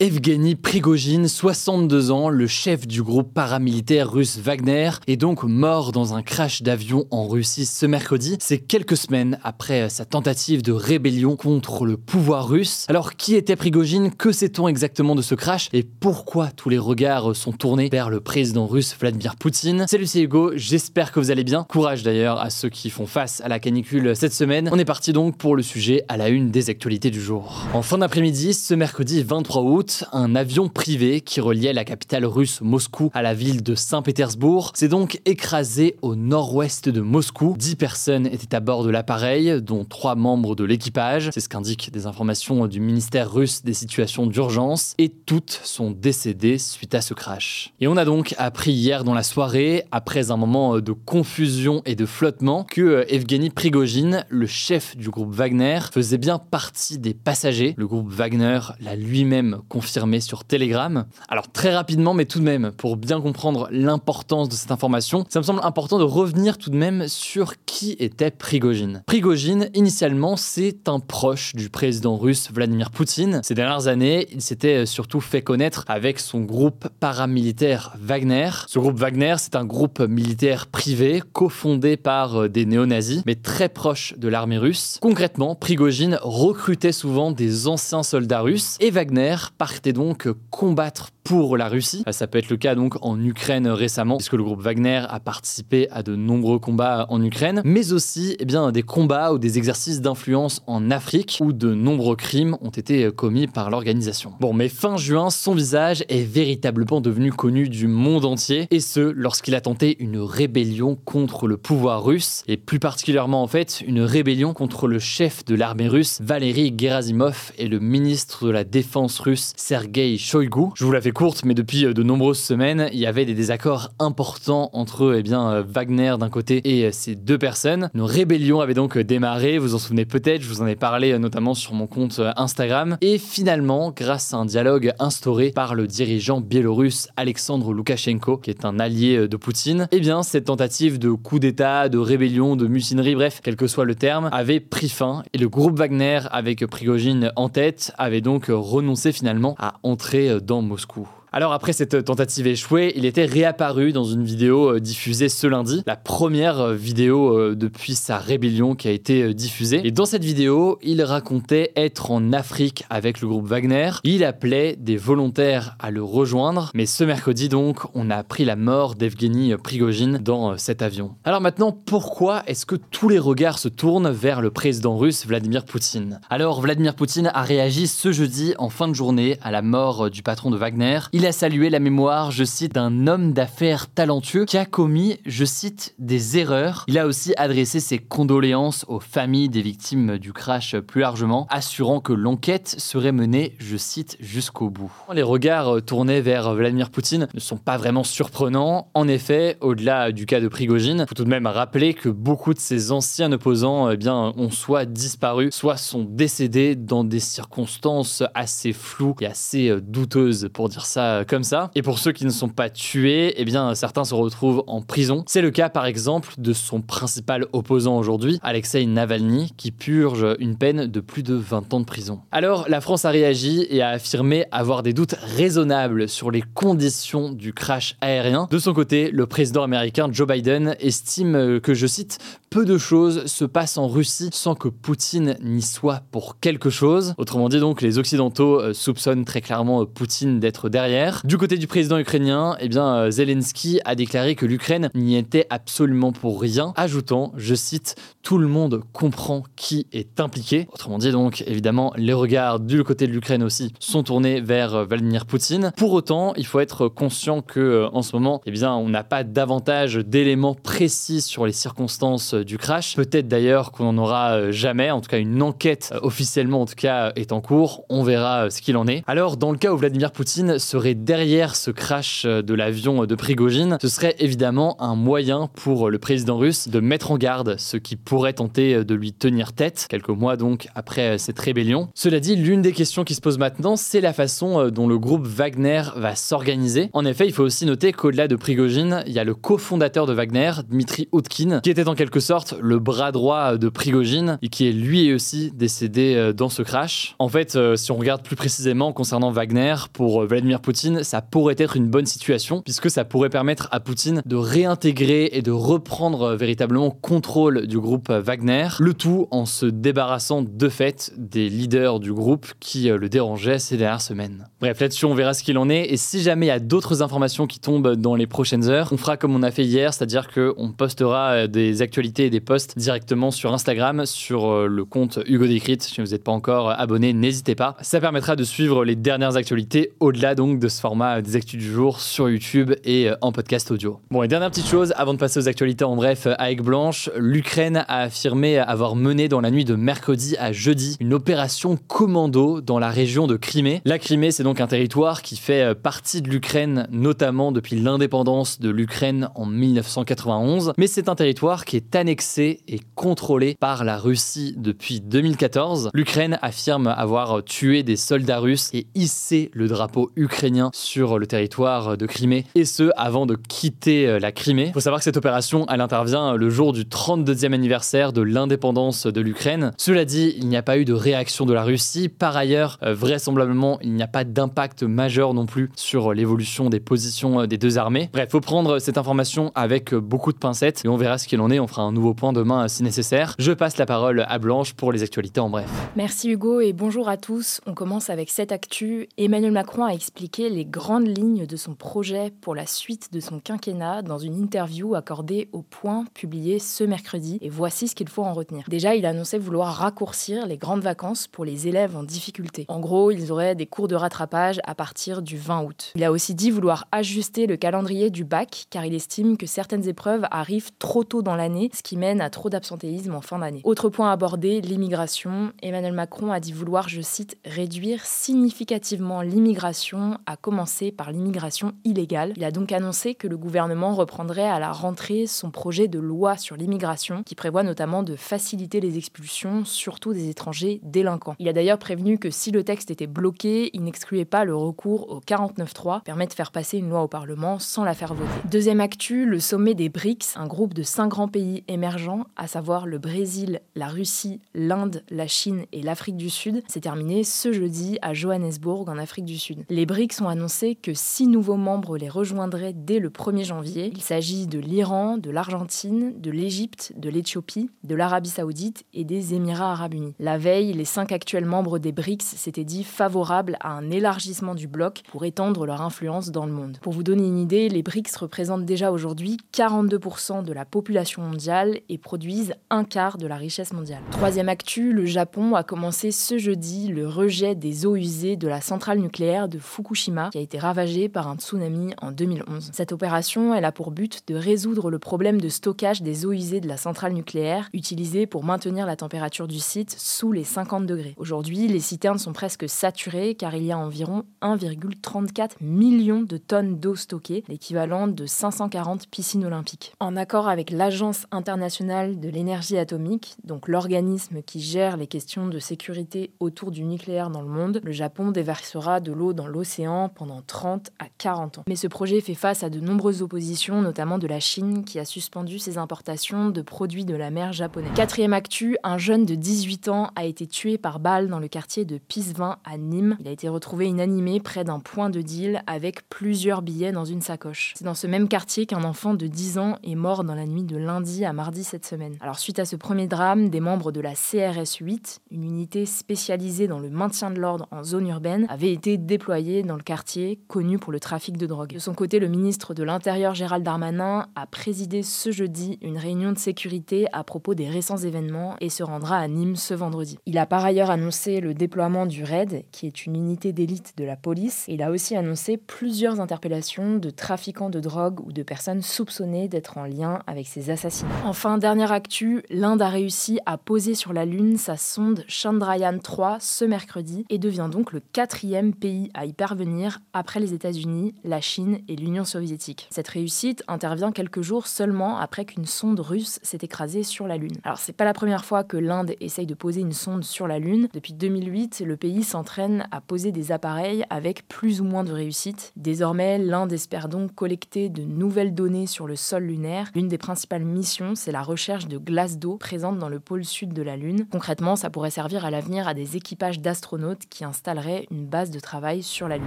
Evgeny Prigogine, 62 ans, le chef du groupe paramilitaire russe Wagner, est donc mort dans un crash d'avion en Russie ce mercredi. C'est quelques semaines après sa tentative de rébellion contre le pouvoir russe. Alors, qui était Prigogine? Que sait-on exactement de ce crash? Et pourquoi tous les regards sont tournés vers le président russe Vladimir Poutine? C'est Lucie Hugo, j'espère que vous allez bien. Courage d'ailleurs à ceux qui font face à la canicule cette semaine. On est parti donc pour le sujet à la une des actualités du jour. En fin d'après-midi, ce mercredi 23 août, un avion privé qui reliait la capitale russe Moscou à la ville de Saint-Pétersbourg s'est donc écrasé au nord-ouest de Moscou. Dix personnes étaient à bord de l'appareil, dont trois membres de l'équipage. C'est ce qu'indiquent des informations du ministère russe des situations d'urgence. Et toutes sont décédées suite à ce crash. Et on a donc appris hier dans la soirée, après un moment de confusion et de flottement, que euh, Evgeny Prigogine, le chef du groupe Wagner, faisait bien partie des passagers. Le groupe Wagner l'a lui-même confirmé sur Telegram. Alors très rapidement, mais tout de même, pour bien comprendre l'importance de cette information, ça me semble important de revenir tout de même sur qui était Prigogine. Prigogine, initialement, c'est un proche du président russe Vladimir Poutine. Ces dernières années, il s'était surtout fait connaître avec son groupe paramilitaire Wagner. Ce groupe Wagner, c'est un groupe militaire privé cofondé par des néo-nazis, mais très proche de l'armée russe. Concrètement, Prigogine recrutait souvent des anciens soldats russes et Wagner partait donc combattre pour la Russie. Ça peut être le cas donc en Ukraine récemment, puisque le groupe Wagner a participé à de nombreux combats en Ukraine, mais aussi eh bien, des combats ou des exercices d'influence en Afrique, où de nombreux crimes ont été commis par l'organisation. Bon, mais fin juin, son visage est véritablement devenu connu du monde entier, et ce, lorsqu'il a tenté une rébellion contre le pouvoir russe, et plus particulièrement en fait, une rébellion contre le chef de l'armée russe, Valery Gerasimov, et le ministre de la Défense russe, Sergei Shoigu. Je vous la fais courte, mais depuis euh, de nombreuses semaines, il y avait des désaccords importants entre eh bien, euh, Wagner d'un côté et euh, ces deux personnes. Une rébellion avait donc démarré, vous en souvenez peut-être, je vous en ai parlé notamment sur mon compte Instagram. Et finalement, grâce à un dialogue instauré par le dirigeant biélorusse Alexandre Loukachenko, qui est un allié de Poutine, eh bien, cette tentative de coup d'État, de rébellion, de mutinerie, bref, quel que soit le terme, avait pris fin. Et le groupe Wagner, avec Prigogine en tête, avait donc renoncé finalement à entrer dans Moscou. Alors après cette tentative échouée, il était réapparu dans une vidéo euh, diffusée ce lundi, la première euh, vidéo euh, depuis sa rébellion qui a été diffusée. Et dans cette vidéo, il racontait être en Afrique avec le groupe Wagner. Il appelait des volontaires à le rejoindre, mais ce mercredi donc, on a appris la mort d'Evgeny Prigogine dans cet avion. Alors maintenant, pourquoi est-ce que tous les regards se tournent vers le président russe Vladimir Poutine? Alors Vladimir Poutine a réagi ce jeudi en fin de journée à la mort du patron de Wagner. A salué la mémoire, je cite, d'un homme d'affaires talentueux qui a commis, je cite, des erreurs. Il a aussi adressé ses condoléances aux familles des victimes du crash plus largement, assurant que l'enquête serait menée, je cite, jusqu'au bout. Les regards tournés vers Vladimir Poutine ne sont pas vraiment surprenants. En effet, au-delà du cas de Prigogine, faut tout de même rappeler que beaucoup de ses anciens opposants eh bien, ont soit disparu, soit sont décédés dans des circonstances assez floues et assez douteuses, pour dire ça euh, comme ça. Et pour ceux qui ne sont pas tués, eh bien certains se retrouvent en prison. C'est le cas par exemple de son principal opposant aujourd'hui, Alexei Navalny, qui purge une peine de plus de 20 ans de prison. Alors la France a réagi et a affirmé avoir des doutes raisonnables sur les conditions du crash aérien. De son côté, le président américain Joe Biden estime que, je cite, peu de choses se passent en Russie sans que Poutine n'y soit pour quelque chose. Autrement dit donc, les Occidentaux euh, soupçonnent très clairement Poutine d'être derrière Du côté du président ukrainien, eh bien, Zelensky a déclaré que l'Ukraine n'y était absolument pour rien, ajoutant, je cite, tout le monde comprend qui est impliqué. Autrement dit, donc, évidemment, les regards du côté de l'Ukraine aussi sont tournés vers Vladimir Poutine. Pour autant, il faut être conscient que, en ce moment, eh bien, on n'a pas davantage d'éléments précis sur les circonstances du crash. Peut-être d'ailleurs qu'on n'en aura jamais. En tout cas, une enquête euh, officiellement, en tout cas, est en cours. On verra euh, ce qu'il en est. Alors, dans le cas où Vladimir Poutine serait derrière ce crash euh, de l'avion de Prigogine, ce serait évidemment un moyen pour le président russe de mettre en garde ce qui pourrait tenter de lui tenir tête, quelques mois donc après cette rébellion. Cela dit, l'une des questions qui se pose maintenant, c'est la façon dont le groupe Wagner va s'organiser. En effet, il faut aussi noter qu'au-delà de Prigogine, il y a le cofondateur de Wagner, Dmitri Utkin, qui était en quelque sorte le bras droit de Prigogine et qui est lui aussi décédé euh, dans ce crash. En fait, euh, si on regarde plus précisément concernant Wagner, pour euh, Vladimir Poutine, ça pourrait être une bonne situation puisque ça pourrait permettre à Poutine de réintégrer et de reprendre véritablement contrôle du groupe Wagner, le tout en se débarrassant de fait des leaders du groupe qui le dérangeaient ces dernières semaines. Bref, là-dessus, on verra ce qu'il en est et si jamais il y a d'autres informations qui tombent dans les prochaines heures, on fera comme on a fait hier, c'est-à-dire qu'on postera des actualités et des posts directement sur Instagram, sur le compte Hugo Décrypte. Si vous n'êtes pas encore abonné, n'hésitez pas. Ça permettra de suivre les dernières actualités au-delà donc de ce format des actus du jour sur YouTube et euh, en podcast audio. Bon, et dernière petite chose avant de passer aux actualités en bref avec Blanche, l'Ukraine a affirmé avoir mené dans la nuit de mercredi à jeudi une opération commando dans la région de Crimée. La Crimée, c'est donc un territoire qui fait euh, partie de l'Ukraine, notamment depuis l'indépendance de l'Ukraine en 1991, mais c'est un territoire qui est annexé et contrôlé par la Russie depuis 2014. L'Ukraine affirme avoir tué des soldats russes et hissé le drapeau ukrainien sur le territoire de Crimée, et ce avant de quitter euh, la Crimée. Il faut savoir que cette opération, elle intervient le jour du 32e anniversaire de l'indépendance de l'Ukraine. Cela dit, il n'y a pas eu de réaction de la Russie. Par ailleurs, euh, vraisemblablement, il n'y a pas d'impact majeur non plus sur l'évolution des positions euh, des deux armées. Bref, faut prendre cette information avec beaucoup de pincettes et on verra ce qu'il en est. On fera un nouveau point demain si nécessaire. Je passe la parole à Blanche pour les actualités en bref. Merci Hugo et bonjour à tous. On commence avec cette actu. Emmanuel Macron a expliqué les grandes lignes de son projet pour la suite de son quinquennat dans une interview accordée au Point publiée ce mercredi. Et voici ce qu'il faut en retenir. Déjà, il annonçait vouloir raccourcir les grandes vacances pour les élèves en difficulté. En gros, ils auraient des cours de rattrapage à partir du 20 août. Il a aussi dit vouloir ajuster le calendrier du bac car il estime que certaines épreuves arrivent trop tôt dans l'année, ce qui mène à trop d'absentéisme en fin d'année. Autre point abordé, l'immigration. Emmanuel Macron a dit vouloir, je cite, réduire significativement l'immigration, à commencer par l'immigration illégale. Il a donc annoncé que le gouvernement reprendrait à la rentrée son projet de loi sur l'immigration, qui prévoit notamment de faciliter les expulsions, surtout des étrangers délinquants. Il a d'ailleurs prévenu que si le texte était bloqué, il n'excluait pas le recours au 49.3, permet de faire passer une loi au Parlement sans la faire voter. Deuxième actu, le sommet des BRICS, un groupe de cinq grands pays émergents, à savoir le Brésil, la Russie, l'Inde, la Chine et l'Afrique du Sud, s'est terminé ce jeudi à Johannesburg en Afrique du Sud. Les BRICS ont annoncé que six nouveaux membres les rejoindraient dès le 1er janvier. Il s'agit de l'Iran, de l'Argentine, de l'Égypte, de l'Éthiopie, de l'Arabie saoudite et des Émirats arabes unis. La veille, les cinq actuels membres des BRICS s'étaient dit favorables à un élargissement du bloc pour étendre leur influence dans le monde. Pour vous donner une idée, les BRICS représentent déjà aujourd'hui 42% de la population mondiale et produisent un quart de la richesse mondiale. Troisième actu, le Japon a commencé ce jeudi le rejet des eaux usées de la centrale nucléaire de Fukushima qui a été ravagée par un tsunami en 2011. Cette opération, elle a pour but de résoudre le problème de stockage des eaux usées de la centrale nucléaire utilisée pour maintenir la température du site sous les 50 degrés. Aujourd'hui, les citernes sont presque saturées car il y a environ 1,34 million de tonnes d'eau stockée, l'équivalent de 540 piscines olympiques. En accord avec l'Agence internationale de l'énergie atomique, donc l'organisme qui gère les questions de sécurité autour du nucléaire dans le monde, le Japon déversera de l'eau dans l'océan pendant 30 à 40 ans. Mais ce projet fait face à de nombreuses oppositions, notamment de la Chine qui a suspendu ses importations de produits de la mer japonaise. Quatrième actu, un jeune de 18 ans a été tué par balle dans le quartier de Pisevin à Nîmes. Il a été retrouvé inanimé près d'un point de deal avec plusieurs billets dans une sacoche. C'est dans ce même quartier qu'un enfant de 10 ans est mort dans la nuit de lundi à mardi cette semaine. Alors suite à ce premier drame, des membres de la CRS 8, une unité spécialisée dans le maintien de l'ordre en zone urbaine, avaient été déployés dans le quartier, connu pour le trafic de drogue. De son côté, le ministre de l'Intérieur Gérald Darmanin a présidé ce jeudi une réunion de sécurité à propos des récents événements et se rendra à Nîmes ce vendredi. Il a par ailleurs annoncé le déploiement du RAID, qui est une unité d'élite de la police, il a aussi annoncé plusieurs interpellations de trafiquants de drogue ou de personnes soupçonnées d'être en lien avec ces assassinats. Enfin, dernière actu, l'Inde a réussi à poser sur la Lune sa sonde Chandrayaan 3 ce mercredi et devient donc le quatrième pays à y parvenir après les États-Unis, la Chine et l'Union soviétique. Cette réussite intervient quelques jours seulement après qu'une sonde russe s'est écrasée sur la Lune. Alors c'est pas la première fois que l'Inde essaye de poser une sonde sur la Lune. Depuis 2008, le pays s'entraîne à poser des appareils avec plus ou moins de réussite. Désormais, l'Inde espère donc collecter de nouvelles données sur le sol lunaire. L'une des principales missions, c'est la recherche de glaces d'eau présentes dans le pôle sud de la Lune. Concrètement, ça pourrait servir à l'avenir à des équipages d'astronautes qui installeraient une base de travail sur la Lune.